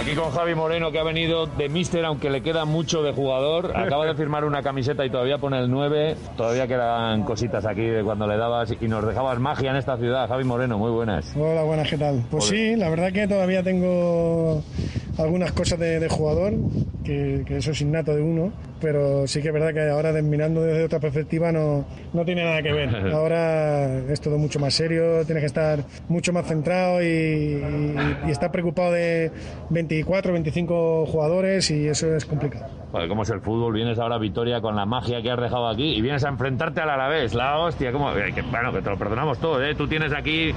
Aquí con Javi Moreno, que ha venido de míster, aunque le queda mucho de jugador. Acaba de firmar una camiseta y todavía pone el 9. Todavía quedan cositas aquí de cuando le dabas y nos dejabas magia en esta ciudad. Javi Moreno, muy buenas. Hola, buenas, ¿qué tal? Pues sí, la verdad que todavía tengo algunas cosas de, de jugador, que, que, eso es innato de uno, pero sí que es verdad que ahora mirando desde otra perspectiva no, no tiene nada que ver. Ahora es todo mucho más serio, tienes que estar mucho más centrado y, y, y estar preocupado de 24, 25 jugadores y eso es complicado. Joder, ¿cómo es el fútbol? Vienes ahora a Vitoria con la magia que has dejado aquí y vienes a enfrentarte al Alavés. La hostia, ¿cómo? Eh, que, bueno, que te lo perdonamos todo, ¿eh? Tú tienes aquí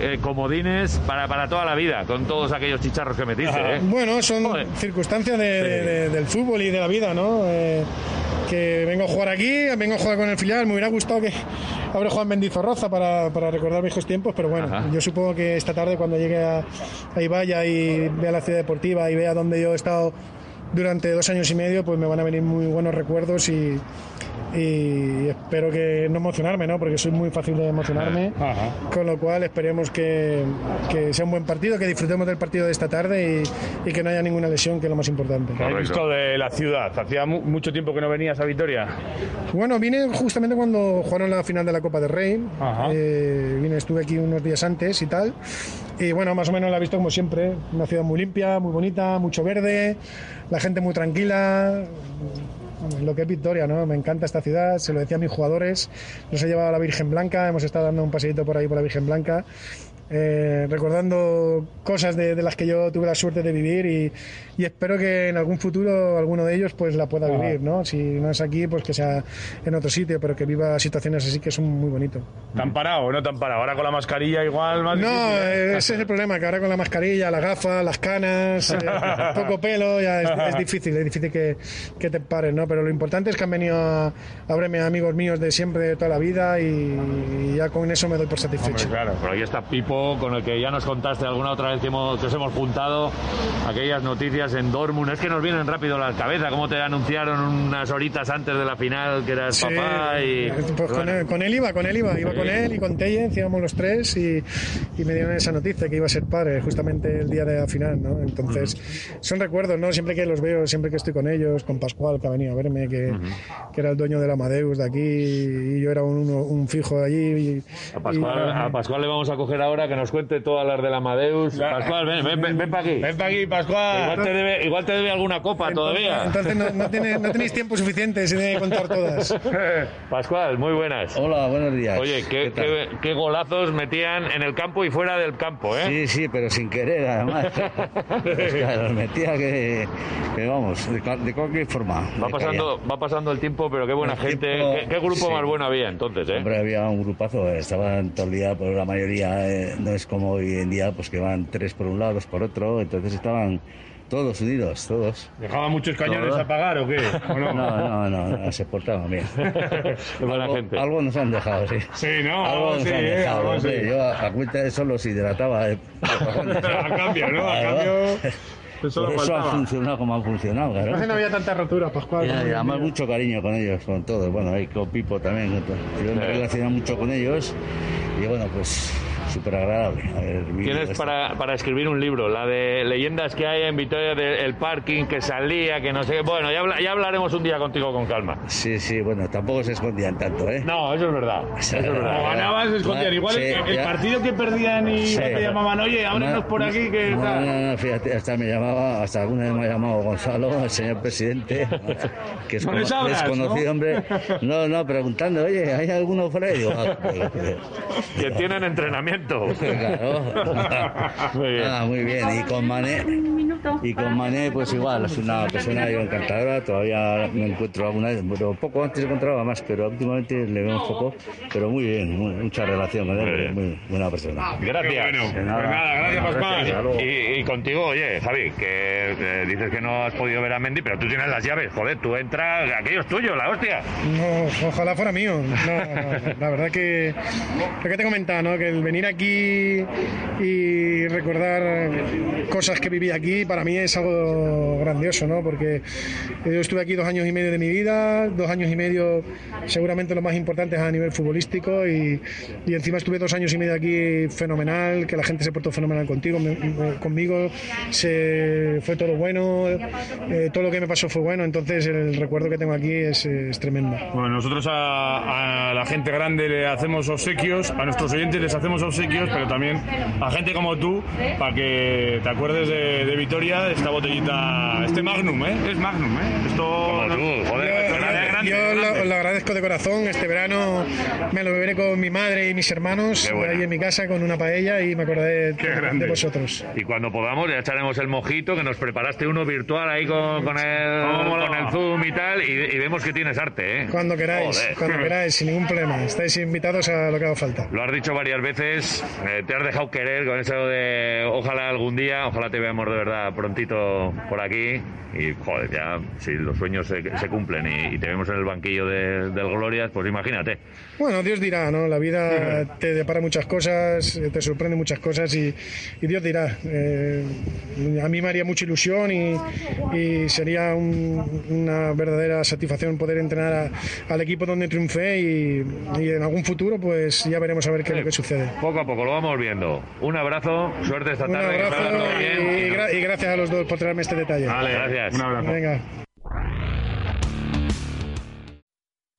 eh, comodines para, para toda la vida, con todos aquellos chicharros que metiste, ¿eh? Bueno, son Joder. circunstancias de, sí. de, de, del fútbol y de la vida, ¿no? Eh, que vengo a jugar aquí, vengo a jugar con el filial, me hubiera gustado que habré jugado en Mendizorroza para, para recordar viejos tiempos, pero bueno, Ajá. yo supongo que esta tarde cuando llegue a, a Ibaya y vea la ciudad deportiva y vea dónde yo he estado durante dos años y medio, pues me van a venir muy buenos recuerdos y, y espero que no emocionarme, ¿no? Porque soy muy fácil de emocionarme, Ajá. con lo cual esperemos que, que, sea un buen partido, que disfrutemos del partido de esta tarde y, y que no haya ninguna lesión, que es lo más importante. ¿Qué has visto de la ciudad? ¿Hacía mu mucho tiempo que no venías a Vitoria? Bueno, vine justamente cuando jugaron la final de la Copa del Rey, eh, vine, estuve aquí unos días antes y tal, y bueno, más o menos la he visto como siempre, una ciudad muy limpia, muy bonita, mucho verde, la gente muy tranquila, lo que es Victoria, ¿no? Me encanta esta ciudad, se lo decía a mis jugadores, nos he llevado a la Virgen Blanca, hemos estado dando un paseíto por ahí por la Virgen Blanca eh, recordando cosas de, de, las que yo tuve la suerte de vivir y, y, espero que en algún futuro alguno de ellos pues la pueda vivir, ¿no? Si no es aquí, pues que sea en otro sitio, pero que viva situaciones así que son muy bonitos. ¿Tan parado o no tan parado? Ahora con la mascarilla igual más No, difícil, ¿eh? ese es el problema, que ahora con la mascarilla, las gafas, las canas, eh, poco pelo, ya es, es, difícil, es difícil que, que, te pares, ¿no? Pero lo importante es que han venido a, a verme amigos míos de siempre, de toda la vida y, y ya con eso me doy por satisfecho. Hombre, claro, por ahí está Pipo con el que ya nos contaste alguna otra vez que, hemos, que os hemos juntado aquellas noticias en Dortmund. Es que nos vienen rápido a la cabeza, cómo te anunciaron unas horitas antes de la final que eras sí, papá y... Pues bueno. con, él, con, él, iba, con él iba, iba sí. con él y con Telle, íbamos los tres y, y, me dieron esa noticia que iba a ser padre justamente el día de la final, ¿no? Entonces, uh -huh. son recuerdos, ¿no? Siempre que los veo, siempre que estoy con ellos, con Pascual que ha venido a verme, que, uh -huh. que era el dueño del Amadeus de aquí y yo era un, un fijo de allí. Y, a, Pascual, a Pascual le vamos a coger ahora que nos cuente todas las del Amadeus. Pascual, ven, ven, ven, ven para aquí. Ven para aquí, Pascual. Igual te, debe, igual te debe alguna copa entonces, todavía. Entonces no, no, tiene, no, tenéis tiempo suficiente si de contar todas. Pascual, muy buenas. Hola, buenos días. Oye, qué, ¿Qué, qué, qué, golazos metían en el campo y fuera del campo, ¿eh? Sí, sí, pero sin querer, además. claro, los metía que, que vamos, de, de, cualquier forma. Va pasando, va pasando el tiempo, pero qué buena el gente. Tiempo, ¿Qué, ¿Qué, grupo sí. más bueno había entonces, eh? Hombre, había un grupazo, estaban todo el día, pero la mayoría eh, no es como hoy en día, pues que van tres por un lado, dos por otro, entonces estaban todos unidos, todos. ¿Dejaban muchos cañones ¿Todos? a pagar o qué? ¿O no? no? no, no, no, se portaban bien. algo, gente. algo nos han dejado, sí. Sí, ¿no? Algo nos sí, han dejado. algo sí. Yo a, a, cuenta de eso los hidrataba. Eh, a cambio, ¿no? A cambio... Eso, eso ha funcionado como ha funcionado, claro. No, no había tanta rotura, Pascual. Y, además mucho cariño con ellos, con todos. Bueno, ahí con Pipo también. Yo me relaciono mucho con ellos. Y bueno, pues súper agradable. Tienes para, para, escribir un libro, la de leyendas que hay en Vitoria del parking que salía, que no sé qué. Bueno, ya, ya, hablaremos un día contigo con calma. Sí, sí, bueno, tampoco se escondían tanto, ¿eh? No, eso es verdad. Eso es verdad. Como ganaban, se escondían. Igual sí, el, el, partido que perdían y sí. te llamaban, oye, ábrenos no, por aquí. Que no, no, no, fíjate, hasta me llamaba, hasta alguna vez me ha llamado Gonzalo, el señor presidente, que es ¿No como, desconocido, hombre. No, no, preguntando, oye, ¿hay alguno por ahí? Digo, ah, que tienen entrenamiento nacimiento. muy bien. Ah, muy bien. Y con Mané, y con Mané, pues igual, es una persona encantadora. Todavía me encuentro alguna vez, pero poco antes encontraba más, pero últimamente le veo un poco, pero muy bien, mucha relación con él, muy, buena persona. Gracias. Pues nada, gracias, Pascual. Y, contigo, oye, Javi, que eh, dices que no has podido ver a Mendy, pero tú tienes las llaves, joder, tú entras, aquello es tuyo, la hostia. No, ojalá fuera mío. la verdad que lo que te he comentado, ¿no? que el venir aquí y recordar cosas que viví aquí, para mí es algo grandioso, ¿no? porque yo estuve aquí dos años y medio de mi vida, dos años y medio seguramente lo más importante es a nivel futbolístico y, y encima estuve dos años y medio aquí fenomenal, que la gente se portó fenomenal contigo, conmigo, se, fue todo bueno, eh, todo lo que me pasó fue bueno, entonces el recuerdo que tengo aquí es, tremendo. Bueno, nosotros a, a, la gente grande le hacemos obsequios, a nuestros oyentes les hacemos obsequios, pero también a gente como tú, para que te acuerdes de, de Vitoria, esta botellita, este Magnum, ¿eh? Es Magnum, ¿eh? Esto... Como tú, joder, yo, lo, agradezco de corazón, este verano me lo beberé con mi madre y mis hermanos ahí en mi casa con una paella y me acordé de, vosotros. Y cuando podamos ya echaremos el mojito, que nos preparaste uno virtual ahí con, con, el, con el Zoom y tal, y, vemos que tienes arte, ¿eh? Cuando queráis, cuando queráis, sin ningún problema. Estáis invitados a lo que haga falta. Lo has dicho varias veces, eh, te has dejado querer con eso de ojalá algún día, ojalá te veamos de verdad prontito por aquí y joder, ya si los sueños se, cumplen y, te vemos en el banquillo del Glorias, pues imagínate. Bueno, Dios dirá, ¿no? La vida te depara muchas cosas, te sorprende muchas cosas y, Dios dirá. Eh, a mí me haría mucha ilusión y, sería una verdadera satisfacción poder entrenar al equipo donde triunfé y, en algún futuro pues ya veremos a ver qué es lo que sucede. Poco a poco lo vamos viendo. Un abrazo, suerte esta tarde. Un abrazo y, gracias a los dos por traerme este detalle. Vale, gracias. Un abrazo. Venga.